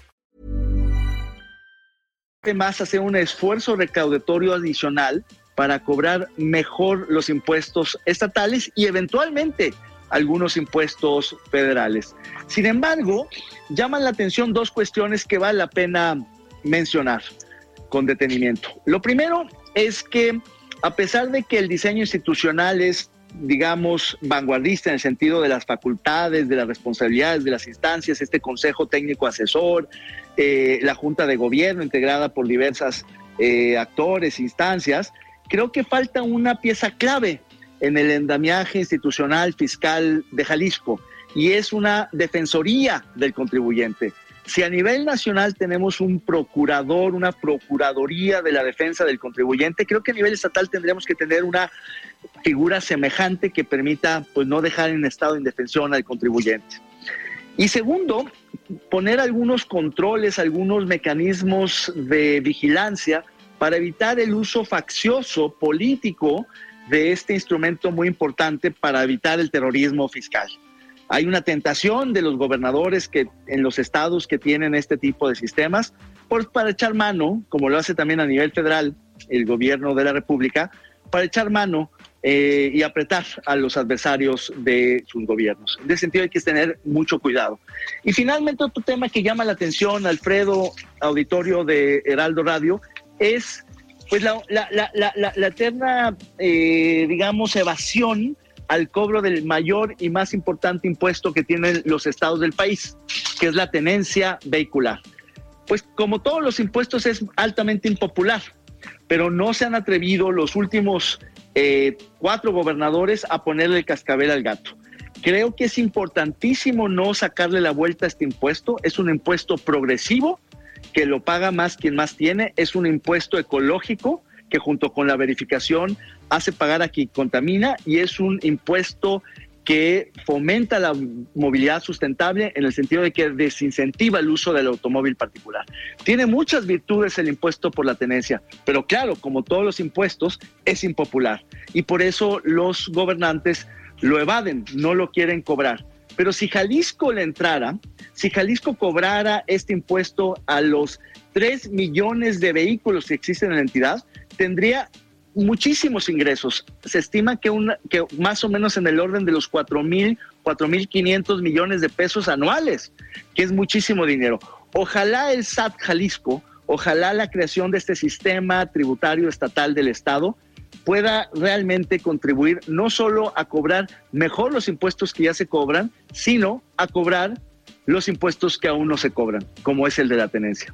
Además, hacer un esfuerzo recaudatorio adicional para cobrar mejor los impuestos estatales y eventualmente algunos impuestos federales. Sin embargo, llaman la atención dos cuestiones que vale la pena mencionar con detenimiento. Lo primero es que a pesar de que el diseño institucional es, digamos, vanguardista en el sentido de las facultades, de las responsabilidades de las instancias, este Consejo Técnico Asesor, eh, la Junta de Gobierno integrada por diversas eh, actores, instancias, creo que falta una pieza clave en el endamiaje institucional fiscal de Jalisco y es una defensoría del contribuyente. Si a nivel nacional tenemos un procurador, una procuradoría de la defensa del contribuyente, creo que a nivel estatal tendríamos que tener una figura semejante que permita pues no dejar en estado de indefensión al contribuyente. Y segundo, poner algunos controles, algunos mecanismos de vigilancia para evitar el uso faccioso político de este instrumento muy importante para evitar el terrorismo fiscal. Hay una tentación de los gobernadores que en los estados que tienen este tipo de sistemas, por, para echar mano, como lo hace también a nivel federal el gobierno de la República, para echar mano eh, y apretar a los adversarios de sus gobiernos. En ese sentido hay que tener mucho cuidado. Y finalmente otro tema que llama la atención, Alfredo, auditorio de Heraldo Radio, es pues la, la, la, la eterna, eh, digamos, evasión al cobro del mayor y más importante impuesto que tienen los estados del país, que es la tenencia vehicular. Pues como todos los impuestos es altamente impopular, pero no se han atrevido los últimos eh, cuatro gobernadores a ponerle el cascabel al gato. Creo que es importantísimo no sacarle la vuelta a este impuesto. Es un impuesto progresivo que lo paga más quien más tiene. Es un impuesto ecológico que junto con la verificación hace pagar a quien contamina y es un impuesto que fomenta la movilidad sustentable en el sentido de que desincentiva el uso del automóvil particular. Tiene muchas virtudes el impuesto por la tenencia, pero claro, como todos los impuestos, es impopular y por eso los gobernantes lo evaden, no lo quieren cobrar. Pero si Jalisco le entrara, si Jalisco cobrara este impuesto a los 3 millones de vehículos que existen en la entidad, tendría muchísimos ingresos. Se estima que, que más o menos en el orden de los 4 mil, 4 mil 500 millones de pesos anuales, que es muchísimo dinero. Ojalá el SAT Jalisco, ojalá la creación de este sistema tributario estatal del Estado pueda realmente contribuir no solo a cobrar mejor los impuestos que ya se cobran, sino a cobrar los impuestos que aún no se cobran, como es el de la tenencia.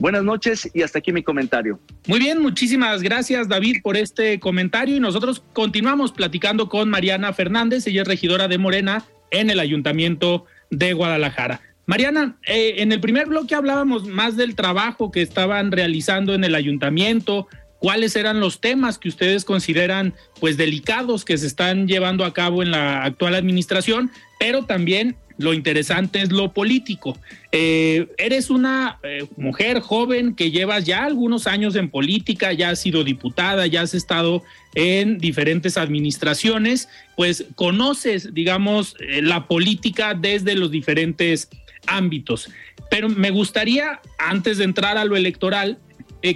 Buenas noches y hasta aquí mi comentario. Muy bien, muchísimas gracias David por este comentario y nosotros continuamos platicando con Mariana Fernández, ella es regidora de Morena en el Ayuntamiento de Guadalajara. Mariana, eh, en el primer bloque hablábamos más del trabajo que estaban realizando en el ayuntamiento, cuáles eran los temas que ustedes consideran pues delicados que se están llevando a cabo en la actual administración, pero también lo interesante es lo político. Eh, eres una eh, mujer joven que llevas ya algunos años en política, ya has sido diputada, ya has estado en diferentes administraciones, pues conoces, digamos, eh, la política desde los diferentes ámbitos. Pero me gustaría, antes de entrar a lo electoral,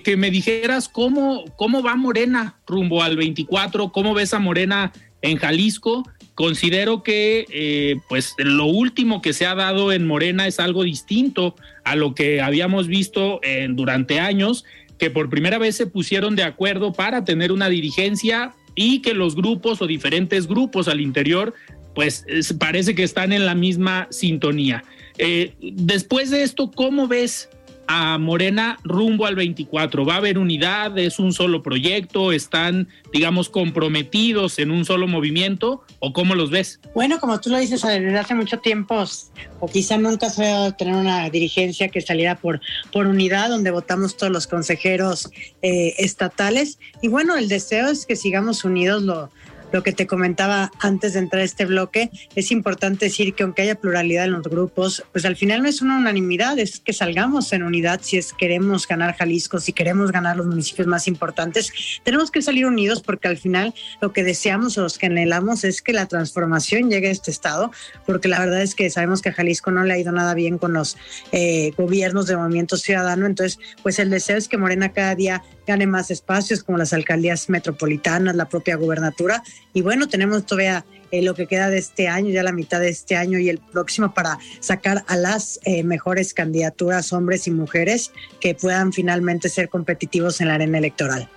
que me dijeras cómo, cómo va Morena rumbo al 24, cómo ves a Morena en Jalisco Considero que eh, pues lo último que se ha dado en Morena es algo distinto a lo que habíamos visto en, durante años, que por primera vez se pusieron de acuerdo para tener una dirigencia y que los grupos o diferentes grupos al interior pues parece que están en la misma sintonía. Eh, después de esto, ¿cómo ves a Morena rumbo al 24? ¿Va a haber unidad? ¿Es un solo proyecto? ¿Están, digamos, comprometidos en un solo movimiento? ¿O cómo los ves? Bueno, como tú lo dices, desde hace mucho tiempo, o quizá nunca se ha tener una dirigencia que saliera por, por unidad, donde votamos todos los consejeros eh, estatales. Y bueno, el deseo es que sigamos unidos lo lo que te comentaba antes de entrar a este bloque, es importante decir que aunque haya pluralidad en los grupos, pues al final no es una unanimidad, es que salgamos en unidad si es queremos ganar Jalisco, si queremos ganar los municipios más importantes, tenemos que salir unidos porque al final lo que deseamos o los que anhelamos es que la transformación llegue a este estado, porque la verdad es que sabemos que a Jalisco no le ha ido nada bien con los eh, gobiernos de movimiento ciudadano, entonces pues el deseo es que Morena cada día gane más espacios como las alcaldías metropolitanas, la propia gubernatura. Y bueno, tenemos todavía eh, lo que queda de este año, ya la mitad de este año y el próximo para sacar a las eh, mejores candidaturas, hombres y mujeres, que puedan finalmente ser competitivos en la arena electoral.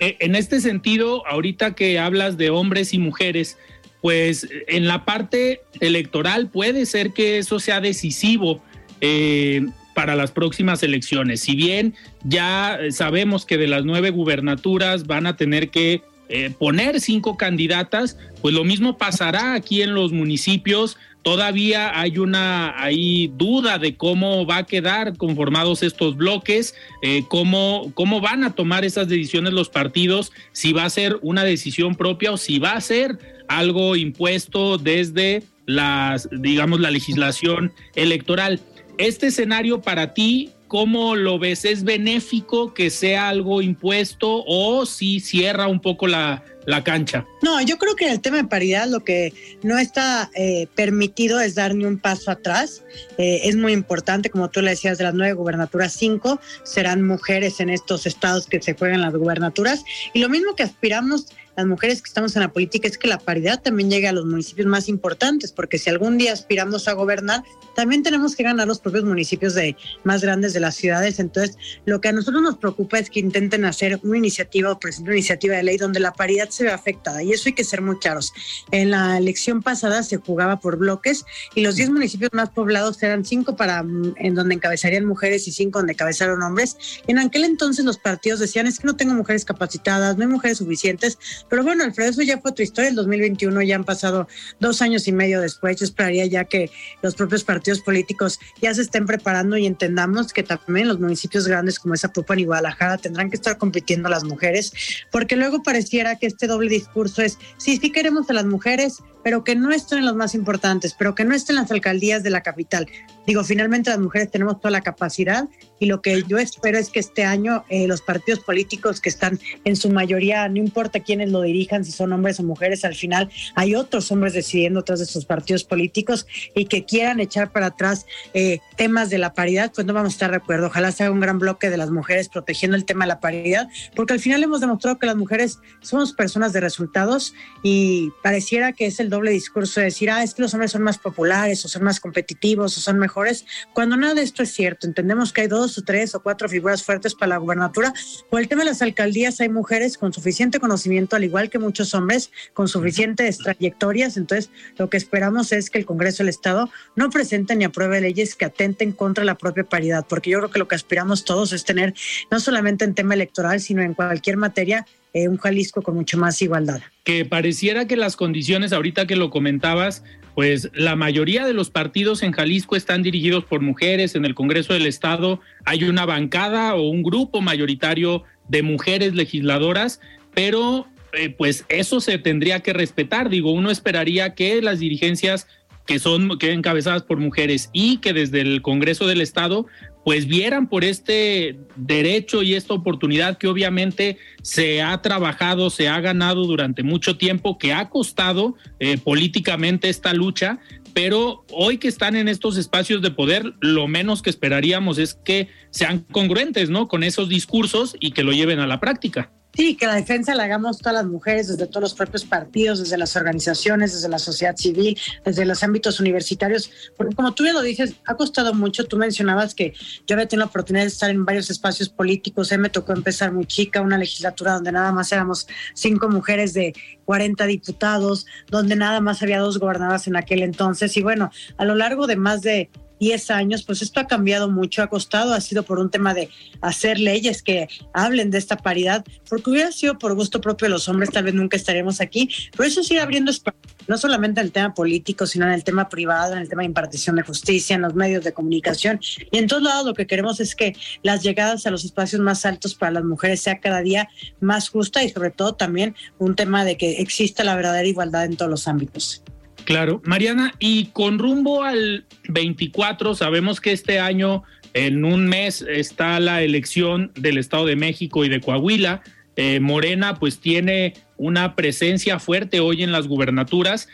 Eh, en este sentido, ahorita que hablas de hombres y mujeres, pues en la parte electoral puede ser que eso sea decisivo. Eh, para las próximas elecciones. Si bien ya sabemos que de las nueve gubernaturas van a tener que eh, poner cinco candidatas, pues lo mismo pasará aquí en los municipios. Todavía hay una hay duda de cómo va a quedar conformados estos bloques, eh, cómo, cómo van a tomar esas decisiones los partidos, si va a ser una decisión propia o si va a ser algo impuesto desde las, digamos, la legislación electoral. Este escenario para ti, ¿cómo lo ves? ¿Es benéfico que sea algo impuesto o si cierra un poco la, la cancha? No, yo creo que en el tema de paridad lo que no está eh, permitido es dar ni un paso atrás. Eh, es muy importante, como tú le decías, de las nueve gubernaturas, cinco serán mujeres en estos estados que se juegan las gubernaturas. Y lo mismo que aspiramos las mujeres que estamos en la política es que la paridad también llegue a los municipios más importantes, porque si algún día aspiramos a gobernar, también tenemos que ganar los propios municipios de, más grandes de las ciudades. Entonces, lo que a nosotros nos preocupa es que intenten hacer una iniciativa o presentar una iniciativa de ley donde la paridad se ve afectada. Y eso hay que ser muy claros. En la elección pasada se jugaba por bloques y los 10 municipios más poblados eran 5 para mm, en donde encabezarían mujeres y 5 donde encabezaron hombres. En aquel entonces los partidos decían es que no tengo mujeres capacitadas, no hay mujeres suficientes. Pero bueno, Alfredo, eso ya fue otra historia. El 2021 ya han pasado dos años y medio después. Yo esperaría ya que los propios partidos políticos ya se estén preparando y entendamos que también los municipios grandes como esa Zapopan y Guadalajara tendrán que estar compitiendo las mujeres, porque luego pareciera que este doble discurso es, sí, sí queremos a las mujeres, pero que no estén en los más importantes, pero que no estén en las alcaldías de la capital. Digo, finalmente las mujeres tenemos toda la capacidad y lo que yo espero es que este año eh, los partidos políticos que están en su mayoría, no importa quiénes lo dirijan, si son hombres o mujeres, al final hay otros hombres decidiendo tras de sus partidos políticos y que quieran echar para atrás eh, temas de la paridad, pues no vamos a estar de acuerdo. Ojalá se haga un gran bloque de las mujeres protegiendo el tema de la paridad, porque al final hemos demostrado que las mujeres somos personas de resultados y pareciera que es el doble discurso de decir, ah, es que los hombres son más populares o son más competitivos o son mejores, cuando nada de esto es cierto. Entendemos que hay dos o tres o cuatro figuras fuertes para la gubernatura. Por el tema de las alcaldías hay mujeres con suficiente conocimiento, al igual que muchos hombres, con suficientes trayectorias. Entonces, lo que esperamos es que el Congreso del Estado no presente ni apruebe leyes que atenten contra la propia paridad, porque yo creo que lo que aspiramos todos es tener, no solamente en tema electoral, sino en cualquier materia, eh, un Jalisco con mucho más igualdad. Que pareciera que las condiciones, ahorita que lo comentabas, pues la mayoría de los partidos en Jalisco están dirigidos por mujeres. En el Congreso del Estado hay una bancada o un grupo mayoritario de mujeres legisladoras, pero eh, pues eso se tendría que respetar. Digo, uno esperaría que las dirigencias que son que encabezadas por mujeres y que desde el Congreso del Estado pues vieran por este derecho y esta oportunidad que obviamente se ha trabajado, se ha ganado durante mucho tiempo, que ha costado eh, políticamente esta lucha, pero hoy que están en estos espacios de poder, lo menos que esperaríamos es que sean congruentes, ¿no? Con esos discursos y que lo lleven a la práctica. Sí, que la defensa la hagamos todas las mujeres, desde todos los propios partidos, desde las organizaciones, desde la sociedad civil, desde los ámbitos universitarios, porque como tú ya lo dices, ha costado mucho. Tú mencionabas que yo había tenido la oportunidad de estar en varios espacios políticos. Me tocó empezar muy chica, una legislatura donde nada más éramos cinco mujeres de 40 diputados, donde nada más había dos gobernadoras en aquel entonces. Y bueno, a lo largo de más de 10 años, pues esto ha cambiado mucho, ha costado, ha sido por un tema de hacer leyes que hablen de esta paridad, porque hubiera sido por gusto propio de los hombres, tal vez nunca estaremos aquí, pero eso sigue abriendo espacio, no solamente en el tema político, sino en el tema privado, en el tema de impartición de justicia, en los medios de comunicación, y en todos lados lo que queremos es que las llegadas a los espacios más altos para las mujeres sea cada día más justa y sobre todo también un tema de que exista la verdadera igualdad en todos los ámbitos. Claro, Mariana, y con rumbo al 24, sabemos que este año, en un mes, está la elección del Estado de México y de Coahuila. Eh, Morena pues tiene una presencia fuerte hoy en las gubernaturas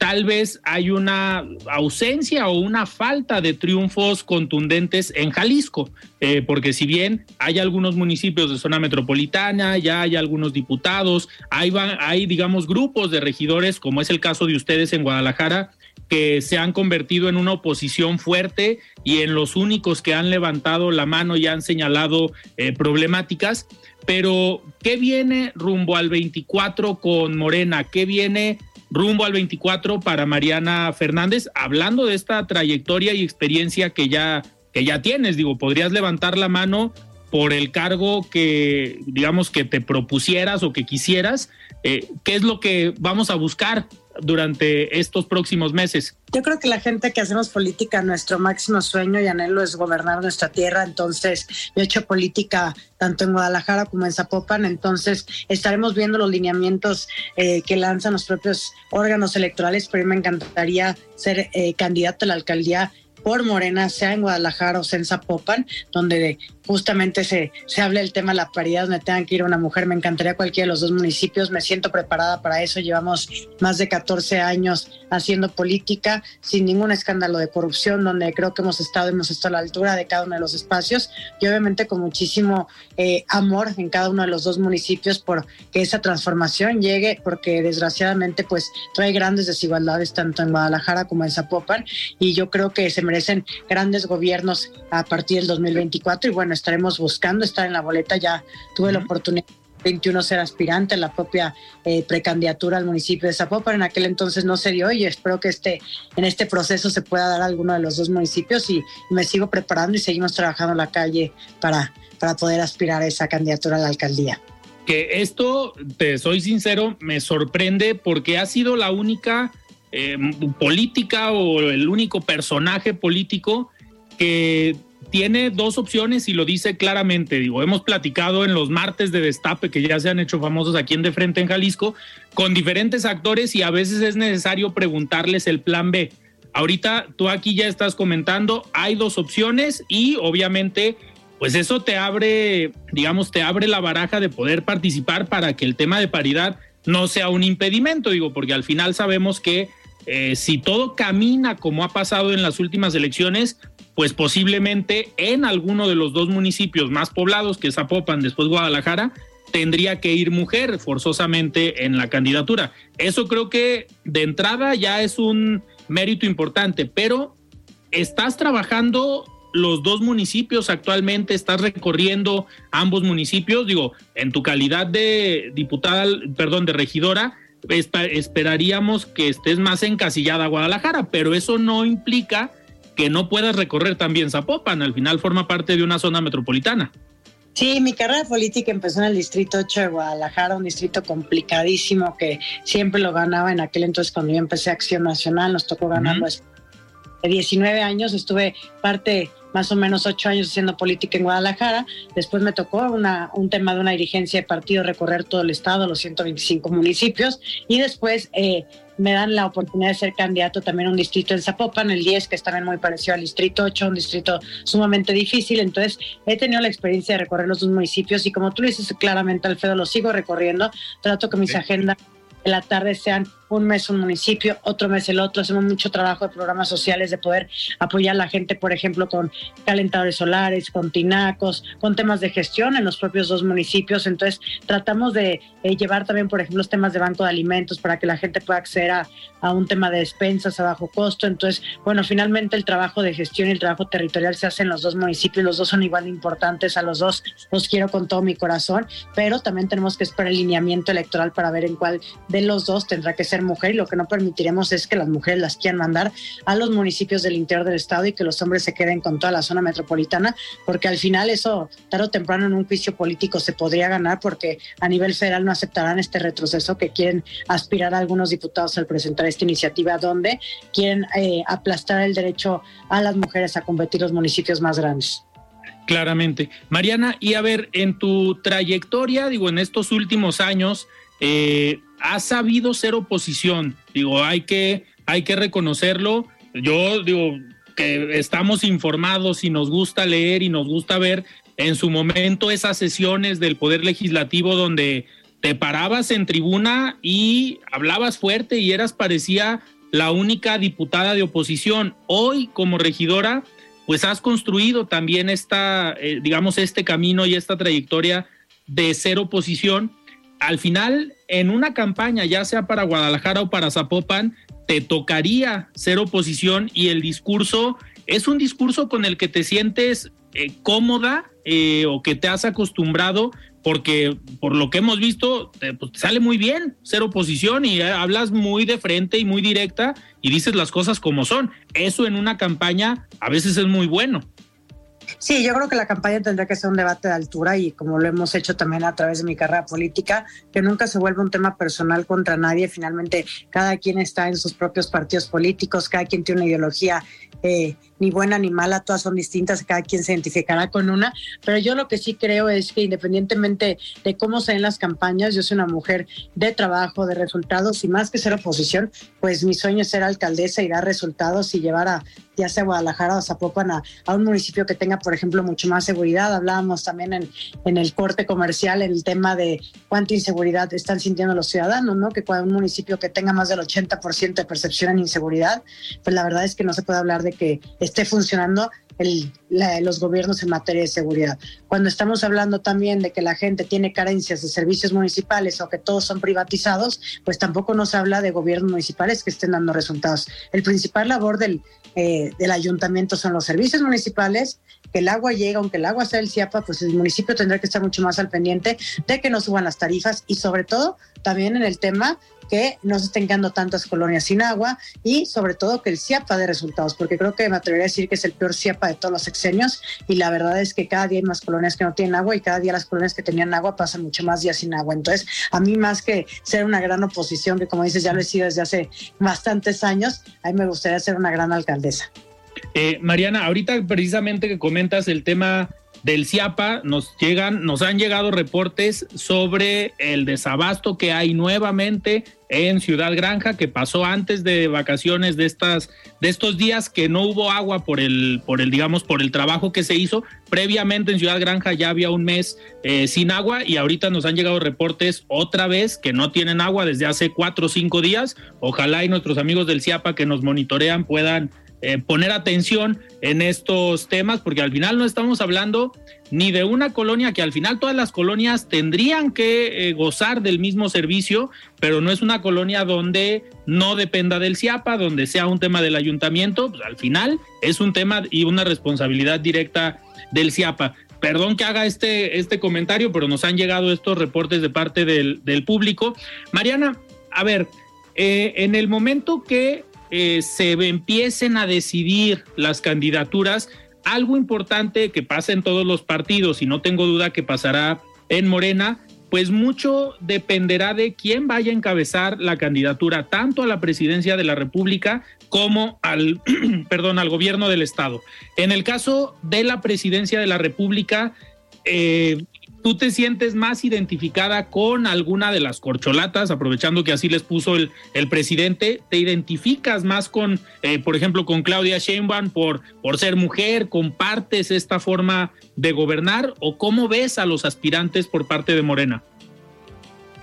tal vez hay una ausencia o una falta de triunfos contundentes en Jalisco, eh, porque si bien hay algunos municipios de zona metropolitana, ya hay algunos diputados, hay, hay, digamos, grupos de regidores, como es el caso de ustedes en Guadalajara, que se han convertido en una oposición fuerte y en los únicos que han levantado la mano y han señalado eh, problemáticas. Pero, ¿qué viene rumbo al 24 con Morena? ¿Qué viene rumbo al 24 para Mariana Fernández, hablando de esta trayectoria y experiencia que ya, que ya tienes, digo, podrías levantar la mano por el cargo que, digamos, que te propusieras o que quisieras, eh, ¿qué es lo que vamos a buscar durante estos próximos meses? Yo creo que la gente que hacemos política, nuestro máximo sueño y anhelo es gobernar nuestra tierra. Entonces, yo he hecho política tanto en Guadalajara como en Zapopan. Entonces, estaremos viendo los lineamientos eh, que lanzan los propios órganos electorales, pero me encantaría ser eh, candidato a la alcaldía por Morena, sea en Guadalajara o sea en Zapopan, donde justamente se, se habla del tema de la paridad, donde tengan que ir una mujer. Me encantaría cualquiera de los dos municipios. Me siento preparada para eso. Llevamos más de 14 años haciendo política sin ningún escándalo de corrupción, donde creo que hemos estado, hemos estado a la altura de cada uno de los espacios y obviamente con muchísimo eh, amor en cada uno de los dos municipios por que esa transformación llegue, porque desgraciadamente pues trae grandes desigualdades tanto en Guadalajara como en Zapopan y yo creo que se merecen grandes gobiernos a partir del 2024 y bueno, estaremos buscando estar en la boleta. Ya tuve la oportunidad 21 ser aspirante en la propia eh, precandidatura al municipio de Zapopan. En aquel entonces no se dio y espero que este, en este proceso se pueda dar alguno de los dos municipios y me sigo preparando y seguimos trabajando en la calle para, para poder aspirar a esa candidatura a la alcaldía. Que esto, te soy sincero, me sorprende porque ha sido la única eh, política o el único personaje político que tiene dos opciones y lo dice claramente. Digo, hemos platicado en los martes de destape que ya se han hecho famosos aquí en De Frente en Jalisco con diferentes actores y a veces es necesario preguntarles el plan B. Ahorita tú aquí ya estás comentando, hay dos opciones y obviamente pues eso te abre, digamos, te abre la baraja de poder participar para que el tema de paridad no sea un impedimento, digo, porque al final sabemos que eh, si todo camina como ha pasado en las últimas elecciones, pues posiblemente en alguno de los dos municipios más poblados, que Zapopan, después Guadalajara, tendría que ir mujer forzosamente en la candidatura. Eso creo que de entrada ya es un mérito importante, pero estás trabajando los dos municipios actualmente, estás recorriendo ambos municipios, digo, en tu calidad de diputada, perdón, de regidora, esperaríamos que estés más encasillada a Guadalajara, pero eso no implica que no puedas recorrer también Zapopan, al final forma parte de una zona metropolitana. Sí, mi carrera política empezó en el Distrito 8 de Guadalajara, un distrito complicadísimo que siempre lo ganaba en aquel entonces cuando yo empecé Acción Nacional, nos tocó ganarlo. De 19 años estuve parte más o menos ocho años haciendo política en Guadalajara. Después me tocó una, un tema de una dirigencia de partido recorrer todo el estado, los 125 municipios. Y después eh, me dan la oportunidad de ser candidato también a un distrito en Zapopan, el 10, que es también muy parecido al distrito 8, un distrito sumamente difícil. Entonces, he tenido la experiencia de recorrer los dos municipios y como tú dices claramente, Alfredo, lo sigo recorriendo. Trato que mis agendas de la tarde sean un mes un municipio, otro mes el otro. Hacemos mucho trabajo de programas sociales, de poder apoyar a la gente, por ejemplo, con calentadores solares, con tinacos, con temas de gestión en los propios dos municipios. Entonces, tratamos de eh, llevar también, por ejemplo, los temas de banco de alimentos para que la gente pueda acceder a, a, un tema de despensas a bajo costo. Entonces, bueno, finalmente el trabajo de gestión y el trabajo territorial se hace en los dos municipios. Los dos son igual de importantes. A los dos los quiero con todo mi corazón, pero también tenemos que esperar el lineamiento electoral para ver en cuál de los dos tendrá que ser mujer y lo que no permitiremos es que las mujeres las quieran mandar a los municipios del interior del estado y que los hombres se queden con toda la zona metropolitana, porque al final eso tarde o temprano en un juicio político se podría ganar porque a nivel federal no aceptarán este retroceso que quieren aspirar a algunos diputados al presentar esta iniciativa donde quieren eh, aplastar el derecho a las mujeres a competir los municipios más grandes. Claramente. Mariana, y a ver, en tu trayectoria, digo, en estos últimos años, eh, ha sabido ser oposición. Digo, hay que, hay que reconocerlo. Yo digo que estamos informados y nos gusta leer y nos gusta ver en su momento esas sesiones del Poder Legislativo donde te parabas en tribuna y hablabas fuerte y eras parecía la única diputada de oposición. Hoy como regidora, pues has construido también esta, eh, digamos, este camino y esta trayectoria de ser oposición al final, en una campaña, ya sea para Guadalajara o para Zapopan, te tocaría ser oposición y el discurso es un discurso con el que te sientes eh, cómoda eh, o que te has acostumbrado, porque por lo que hemos visto, te, pues, sale muy bien ser oposición y eh, hablas muy de frente y muy directa y dices las cosas como son. Eso en una campaña a veces es muy bueno. Sí, yo creo que la campaña tendrá que ser un debate de altura y como lo hemos hecho también a través de mi carrera política, que nunca se vuelva un tema personal contra nadie. Finalmente, cada quien está en sus propios partidos políticos, cada quien tiene una ideología eh, ni buena ni mala, todas son distintas, cada quien se identificará con una, pero yo lo que sí creo es que independientemente de cómo sean las campañas, yo soy una mujer de trabajo, de resultados y más que ser oposición, pues mi sueño es ser alcaldesa y dar resultados y llevar a ya sea Guadalajara o Zapopan a, a un municipio que tenga, por ejemplo, mucho más seguridad. Hablábamos también en, en el corte comercial en el tema de cuánta inseguridad están sintiendo los ciudadanos, ¿no? Que cuando un municipio que tenga más del 80% de percepción en inseguridad, pues la verdad es que no se puede hablar de que esté funcionando el, los gobiernos en materia de seguridad. Cuando estamos hablando también de que la gente tiene carencias de servicios municipales o que todos son privatizados, pues tampoco nos habla de gobiernos municipales que estén dando resultados. El principal labor del, eh, del ayuntamiento son los servicios municipales, que el agua llega, aunque el agua sea el CIAPA, pues el municipio tendrá que estar mucho más al pendiente de que no suban las tarifas y sobre todo también en el tema que no se estén quedando tantas colonias sin agua y sobre todo que el CIAPA de resultados, porque creo que me atrevería a decir que es el peor CIAPA de todos los sexenios y la verdad es que cada día hay más colonias que no tienen agua y cada día las colonias que tenían agua pasan mucho más días sin agua. Entonces, a mí más que ser una gran oposición, que como dices ya lo he sido desde hace bastantes años, a mí me gustaría ser una gran alcaldesa. Eh, Mariana, ahorita precisamente que comentas el tema del CIAPA nos llegan, nos han llegado reportes sobre el desabasto que hay nuevamente en Ciudad Granja, que pasó antes de vacaciones de estas, de estos días, que no hubo agua por el, por el, digamos, por el trabajo que se hizo. Previamente en Ciudad Granja ya había un mes eh, sin agua y ahorita nos han llegado reportes otra vez que no tienen agua desde hace cuatro o cinco días. Ojalá y nuestros amigos del CIAPA que nos monitorean puedan eh, poner atención en estos temas, porque al final no estamos hablando ni de una colonia que al final todas las colonias tendrían que eh, gozar del mismo servicio, pero no es una colonia donde no dependa del CIAPA, donde sea un tema del ayuntamiento, pues al final es un tema y una responsabilidad directa del CIAPA. Perdón que haga este, este comentario, pero nos han llegado estos reportes de parte del, del público. Mariana, a ver, eh, en el momento que eh, se empiecen a decidir las candidaturas, algo importante que pasa en todos los partidos y no tengo duda que pasará en Morena, pues mucho dependerá de quién vaya a encabezar la candidatura tanto a la presidencia de la República como al, perdón, al gobierno del estado. En el caso de la presidencia de la República, eh, tú te sientes más identificada con alguna de las corcholatas, aprovechando que así les puso el, el presidente, te identificas más con, eh, por ejemplo, con Claudia Sheinbaum por, por ser mujer, compartes esta forma de gobernar o cómo ves a los aspirantes por parte de Morena?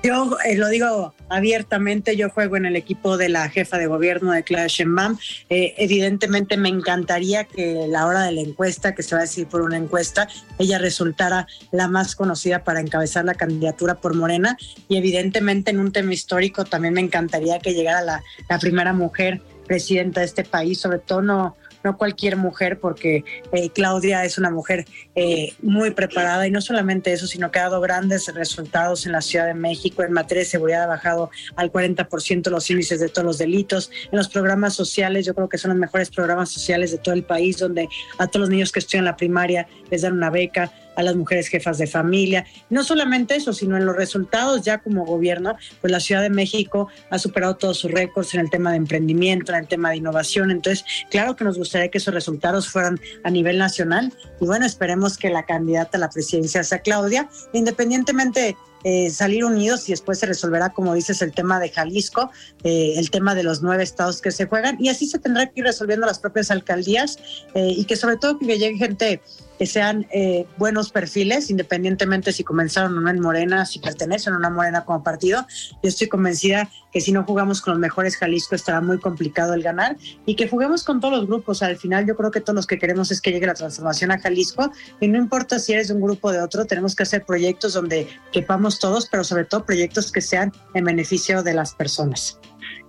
Yo eh, lo digo abiertamente, yo juego en el equipo de la jefa de gobierno de Claudia Sheinbaum. Eh, evidentemente me encantaría que la hora de la encuesta, que se va a decir por una encuesta, ella resultara la más conocida para encabezar la candidatura por Morena. Y evidentemente en un tema histórico también me encantaría que llegara la, la primera mujer presidenta de este país, sobre todo no, no cualquier mujer, porque eh, Claudia es una mujer eh, muy preparada y no solamente eso, sino que ha dado grandes resultados en la Ciudad de México. En materia de seguridad ha bajado al 40% los índices de todos los delitos. En los programas sociales, yo creo que son los mejores programas sociales de todo el país, donde a todos los niños que estudian la primaria les dan una beca a las mujeres jefas de familia. No solamente eso, sino en los resultados ya como gobierno, pues la Ciudad de México ha superado todos sus récords en el tema de emprendimiento, en el tema de innovación. Entonces, claro que nos gustaría que esos resultados fueran a nivel nacional y bueno, esperemos que la candidata a la presidencia sea Claudia, independientemente eh, salir unidos y después se resolverá, como dices, el tema de Jalisco, eh, el tema de los nueve estados que se juegan y así se tendrá que ir resolviendo las propias alcaldías eh, y que sobre todo que llegue gente que sean eh, buenos perfiles, independientemente si comenzaron o no en Morena, si pertenecen a una Morena como partido. Yo estoy convencida que si no jugamos con los mejores Jalisco estará muy complicado el ganar y que juguemos con todos los grupos. Al final yo creo que todos los que queremos es que llegue la transformación a Jalisco y no importa si eres de un grupo o de otro, tenemos que hacer proyectos donde quepamos todos, pero sobre todo proyectos que sean en beneficio de las personas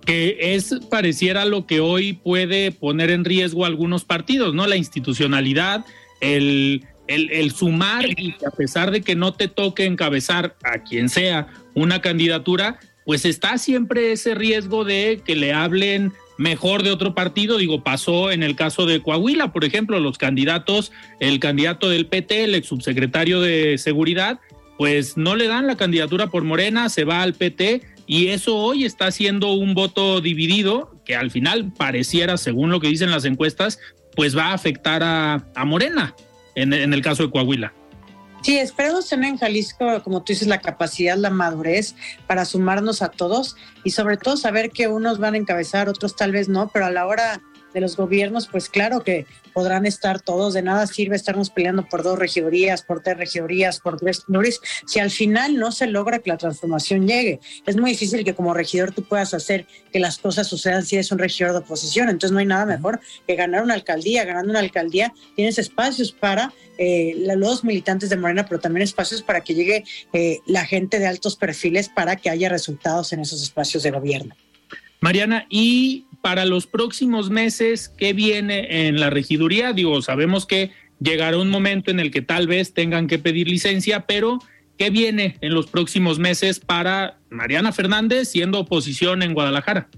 que es pareciera lo que hoy puede poner en riesgo algunos partidos, ¿no? La institucionalidad, el, el, sumar y a pesar de que no te toque encabezar a quien sea una candidatura, pues está siempre ese riesgo de que le hablen mejor de otro partido. Digo, pasó en el caso de Coahuila, por ejemplo, los candidatos, el candidato del PT, el ex subsecretario de Seguridad, pues no le dan la candidatura por Morena, se va al PT y eso hoy está siendo un voto dividido que al final pareciera, según lo que dicen las encuestas, pues va a afectar a, Morena en, en el caso de Coahuila. Sí, esperemos tener en Jalisco, como tú dices, la capacidad, la madurez para sumarnos a todos y sobre todo saber que unos van a encabezar, otros tal vez no, pero a la hora de los gobiernos, pues claro que podrán estar todos, de nada sirve estarnos peleando por dos regidurías, por tres regidurías, por tres regidurías, si al final no se logra que la transformación llegue. Es muy difícil que como regidor tú puedas hacer que las cosas sucedan si eres un regidor de oposición, entonces no hay nada mejor que ganar una alcaldía. Ganando una alcaldía tienes espacios para eh, los militantes de Morena, pero también espacios para que llegue eh, la gente de altos perfiles para que haya resultados en esos espacios de gobierno. Mariana, y para los próximos meses, ¿qué viene en la regiduría? Digo, sabemos que llegará un momento en el que tal vez tengan que pedir licencia, pero ¿qué viene en los próximos meses para Mariana Fernández siendo oposición en Guadalajara?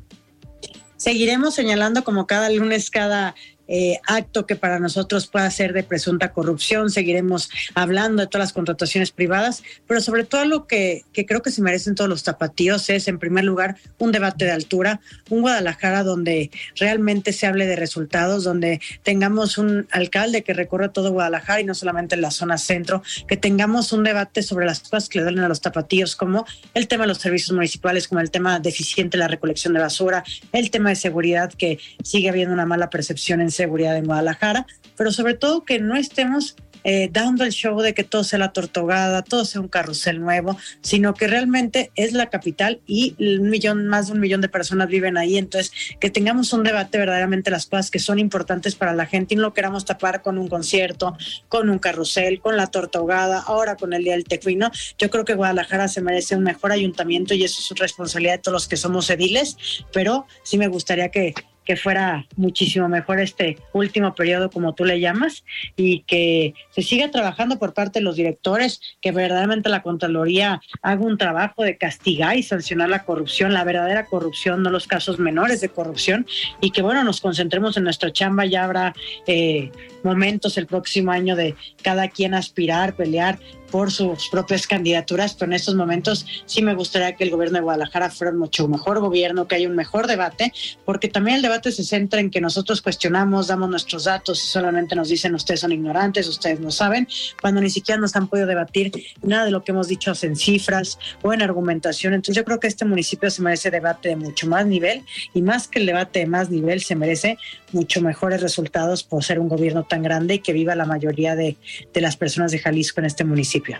Seguiremos señalando como cada lunes, cada eh, acto que para nosotros pueda ser de presunta corrupción. Seguiremos hablando de todas las contrataciones privadas, pero sobre todo lo que, que creo que se merecen todos los tapatíos es, en primer lugar, un debate de altura, un Guadalajara donde realmente se hable de resultados, donde tengamos un alcalde que recorre todo Guadalajara y no solamente en la zona centro, que tengamos un debate sobre las cosas que le duelen a los tapatíos, como el tema de los servicios municipales, como el tema deficiente de la recolección de basura, el tema de seguridad, que sigue habiendo una mala percepción en seguridad en Guadalajara, pero sobre todo que no estemos eh, dando el show de que todo sea la tortogada, todo sea un carrusel nuevo, sino que realmente es la capital y un millón, más de un millón de personas viven ahí. Entonces, que tengamos un debate verdaderamente las cosas que son importantes para la gente y no lo queramos tapar con un concierto, con un carrusel, con la tortogada, ahora con el Día del Tecuino. Yo creo que Guadalajara se merece un mejor ayuntamiento y eso es responsabilidad de todos los que somos ediles, pero sí me gustaría que que fuera muchísimo mejor este último periodo, como tú le llamas, y que se siga trabajando por parte de los directores, que verdaderamente la Contraloría haga un trabajo de castigar y sancionar la corrupción, la verdadera corrupción, no los casos menores de corrupción, y que bueno, nos concentremos en nuestra chamba, ya habrá eh, momentos el próximo año de cada quien aspirar, pelear por sus propias candidaturas, pero en estos momentos sí me gustaría que el gobierno de Guadalajara fuera un mucho mejor gobierno, que haya un mejor debate, porque también el debate se centra en que nosotros cuestionamos, damos nuestros datos y solamente nos dicen ustedes son ignorantes, ustedes no saben, cuando ni siquiera nos han podido debatir nada de lo que hemos dicho en cifras o en argumentación. Entonces yo creo que este municipio se merece debate de mucho más nivel y más que el debate de más nivel se merece mucho mejores resultados por ser un gobierno tan grande y que viva la mayoría de, de las personas de Jalisco en este municipio.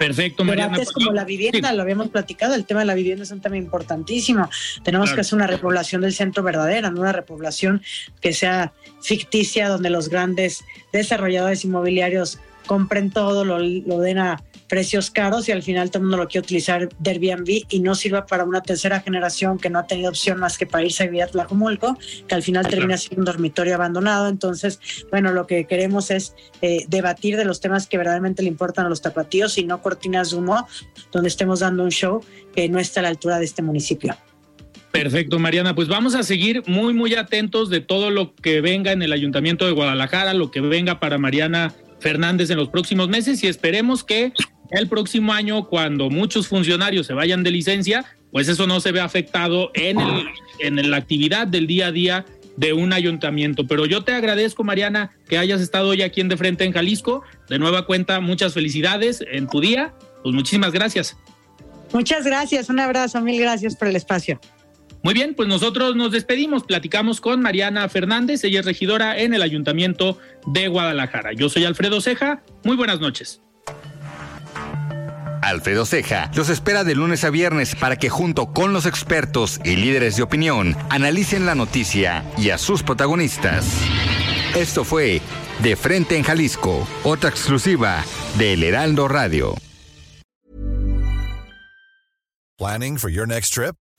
Perfecto, Mariana. Debates pues, como la vivienda, lo habíamos platicado, el tema de la vivienda es un tema importantísimo. Tenemos que hacer una repoblación del centro verdadera, no una repoblación que sea ficticia, donde los grandes desarrolladores inmobiliarios compren todo, lo, lo den a precios caros y al final todo el mundo lo quiere utilizar de Airbnb y no sirva para una tercera generación que no ha tenido opción más que para irse a vivir a Tlajomulco, que al final termina siendo un dormitorio abandonado. Entonces, bueno, lo que queremos es eh, debatir de los temas que verdaderamente le importan a los tapatíos y no cortinas de humo donde estemos dando un show que no está a la altura de este municipio. Perfecto, Mariana. Pues vamos a seguir muy, muy atentos de todo lo que venga en el Ayuntamiento de Guadalajara, lo que venga para Mariana Fernández en los próximos meses y esperemos que el próximo año, cuando muchos funcionarios se vayan de licencia, pues eso no se ve afectado en, el, en la actividad del día a día de un ayuntamiento. Pero yo te agradezco, Mariana, que hayas estado hoy aquí en De Frente en Jalisco. De nueva cuenta, muchas felicidades en tu día. Pues muchísimas gracias. Muchas gracias, un abrazo, mil gracias por el espacio. Muy bien, pues nosotros nos despedimos, platicamos con Mariana Fernández, ella es regidora en el Ayuntamiento de Guadalajara. Yo soy Alfredo Ceja, muy buenas noches. Alfredo Ceja los espera de lunes a viernes para que junto con los expertos y líderes de opinión analicen la noticia y a sus protagonistas. Esto fue De Frente en Jalisco, otra exclusiva de El Heraldo Radio. Planning for your next trip?